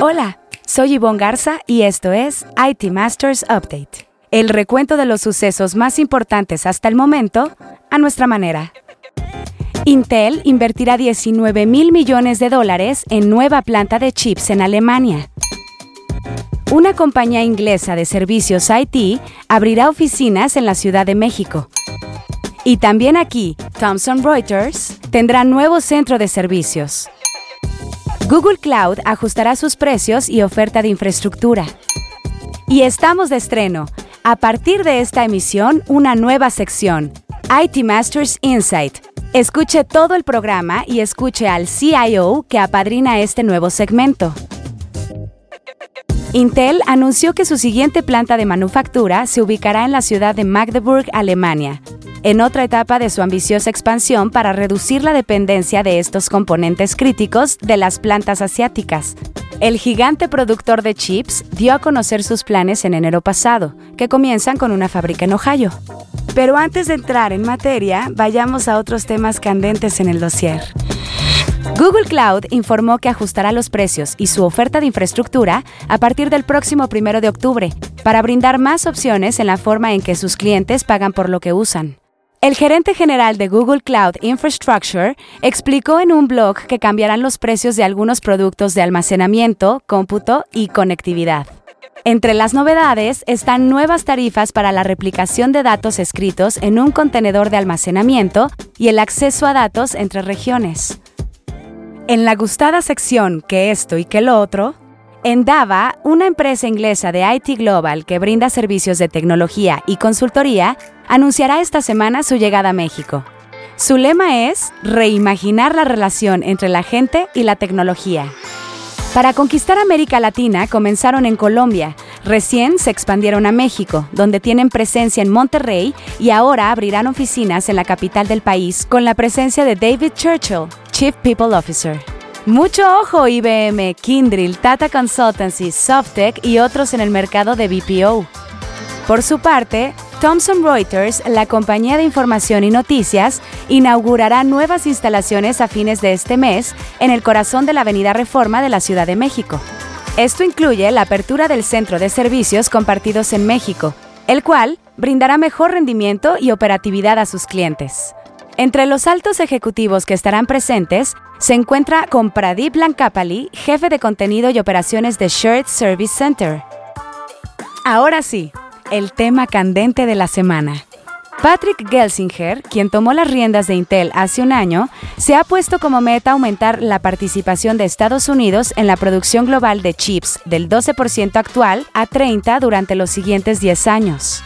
Hola, soy Yvonne Garza y esto es IT Masters Update, el recuento de los sucesos más importantes hasta el momento a nuestra manera. Intel invertirá 19 mil millones de dólares en nueva planta de chips en Alemania. Una compañía inglesa de servicios IT abrirá oficinas en la Ciudad de México. Y también aquí, Thomson Reuters tendrá nuevo centro de servicios. Google Cloud ajustará sus precios y oferta de infraestructura. Y estamos de estreno. A partir de esta emisión, una nueva sección, IT Masters Insight. Escuche todo el programa y escuche al CIO que apadrina este nuevo segmento. Intel anunció que su siguiente planta de manufactura se ubicará en la ciudad de Magdeburg, Alemania, en otra etapa de su ambiciosa expansión para reducir la dependencia de estos componentes críticos de las plantas asiáticas. El gigante productor de chips dio a conocer sus planes en enero pasado, que comienzan con una fábrica en Ohio. Pero antes de entrar en materia, vayamos a otros temas candentes en el dossier. Google Cloud informó que ajustará los precios y su oferta de infraestructura a partir del próximo primero de octubre para brindar más opciones en la forma en que sus clientes pagan por lo que usan. El gerente general de Google Cloud Infrastructure explicó en un blog que cambiarán los precios de algunos productos de almacenamiento, cómputo y conectividad. Entre las novedades están nuevas tarifas para la replicación de datos escritos en un contenedor de almacenamiento y el acceso a datos entre regiones. En la gustada sección que esto y que lo otro, Endava, una empresa inglesa de IT Global que brinda servicios de tecnología y consultoría, anunciará esta semana su llegada a México. Su lema es reimaginar la relación entre la gente y la tecnología. Para conquistar América Latina comenzaron en Colombia, recién se expandieron a México, donde tienen presencia en Monterrey y ahora abrirán oficinas en la capital del país con la presencia de David Churchill, Chief People Officer. Mucho ojo IBM, Kindrill, Tata Consultancy, Softec y otros en el mercado de BPO. Por su parte, Thomson Reuters, la compañía de información y noticias, inaugurará nuevas instalaciones a fines de este mes en el corazón de la Avenida Reforma de la Ciudad de México. Esto incluye la apertura del Centro de Servicios Compartidos en México, el cual brindará mejor rendimiento y operatividad a sus clientes. Entre los altos ejecutivos que estarán presentes se encuentra con Pradip Lankapali, jefe de contenido y operaciones de Shared Service Center. Ahora sí, el tema candente de la semana. Patrick Gelsinger, quien tomó las riendas de Intel hace un año, se ha puesto como meta aumentar la participación de Estados Unidos en la producción global de chips del 12% actual a 30% durante los siguientes 10 años.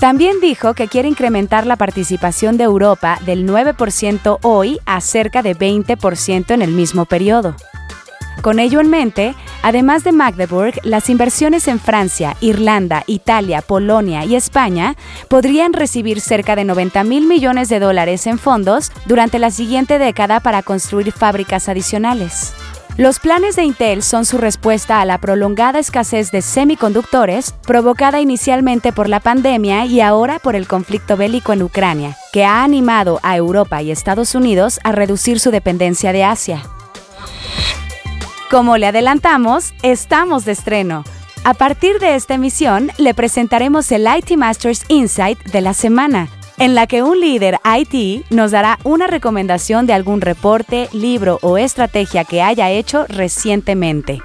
También dijo que quiere incrementar la participación de Europa del 9% hoy a cerca de 20% en el mismo periodo. Con ello en mente, además de Magdeburg, las inversiones en Francia, Irlanda, Italia, Polonia y España podrían recibir cerca de 90 mil millones de dólares en fondos durante la siguiente década para construir fábricas adicionales. Los planes de Intel son su respuesta a la prolongada escasez de semiconductores provocada inicialmente por la pandemia y ahora por el conflicto bélico en Ucrania, que ha animado a Europa y Estados Unidos a reducir su dependencia de Asia. Como le adelantamos, estamos de estreno. A partir de esta emisión, le presentaremos el IT Masters Insight de la semana en la que un líder IT nos dará una recomendación de algún reporte, libro o estrategia que haya hecho recientemente.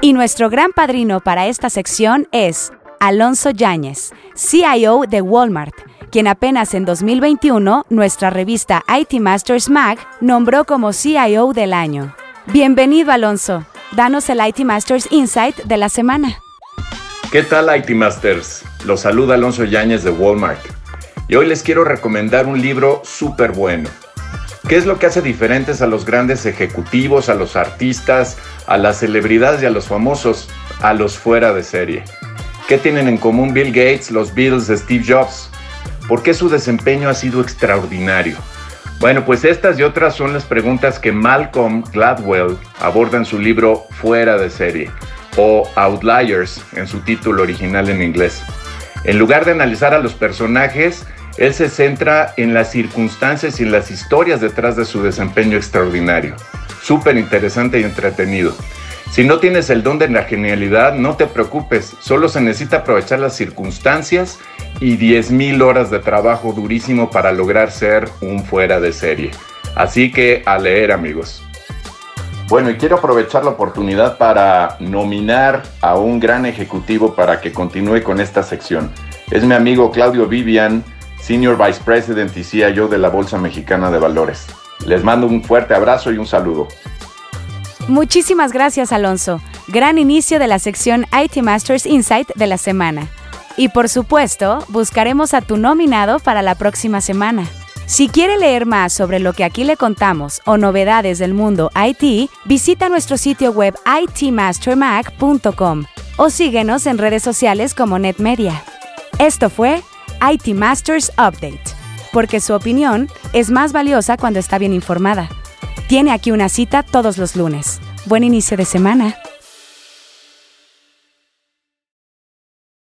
Y nuestro gran padrino para esta sección es Alonso Yáñez, CIO de Walmart, quien apenas en 2021 nuestra revista IT Masters Mag nombró como CIO del año. Bienvenido Alonso, danos el IT Masters Insight de la semana. ¿Qué tal IT Masters? Los saluda Alonso Yáñez de Walmart. Y hoy les quiero recomendar un libro súper bueno. ¿Qué es lo que hace diferentes a los grandes ejecutivos, a los artistas, a las celebridades y a los famosos, a los fuera de serie? ¿Qué tienen en común Bill Gates, los Beatles, Steve Jobs? ¿Por qué su desempeño ha sido extraordinario? Bueno, pues estas y otras son las preguntas que Malcolm Gladwell aborda en su libro Fuera de serie o Outliers en su título original en inglés. En lugar de analizar a los personajes, él se centra en las circunstancias y en las historias detrás de su desempeño extraordinario. Súper interesante y entretenido. Si no tienes el don de la genialidad, no te preocupes, solo se necesita aprovechar las circunstancias y 10.000 horas de trabajo durísimo para lograr ser un fuera de serie. Así que a leer amigos. Bueno, y quiero aprovechar la oportunidad para nominar a un gran ejecutivo para que continúe con esta sección. Es mi amigo Claudio Vivian, Senior Vice President y CIO de la Bolsa Mexicana de Valores. Les mando un fuerte abrazo y un saludo. Muchísimas gracias, Alonso. Gran inicio de la sección IT Masters Insight de la semana. Y por supuesto, buscaremos a tu nominado para la próxima semana. Si quiere leer más sobre lo que aquí le contamos o novedades del mundo IT, visita nuestro sitio web itmastermac.com o síguenos en redes sociales como NetMedia. Esto fue IT Masters Update, porque su opinión es más valiosa cuando está bien informada. Tiene aquí una cita todos los lunes. Buen inicio de semana.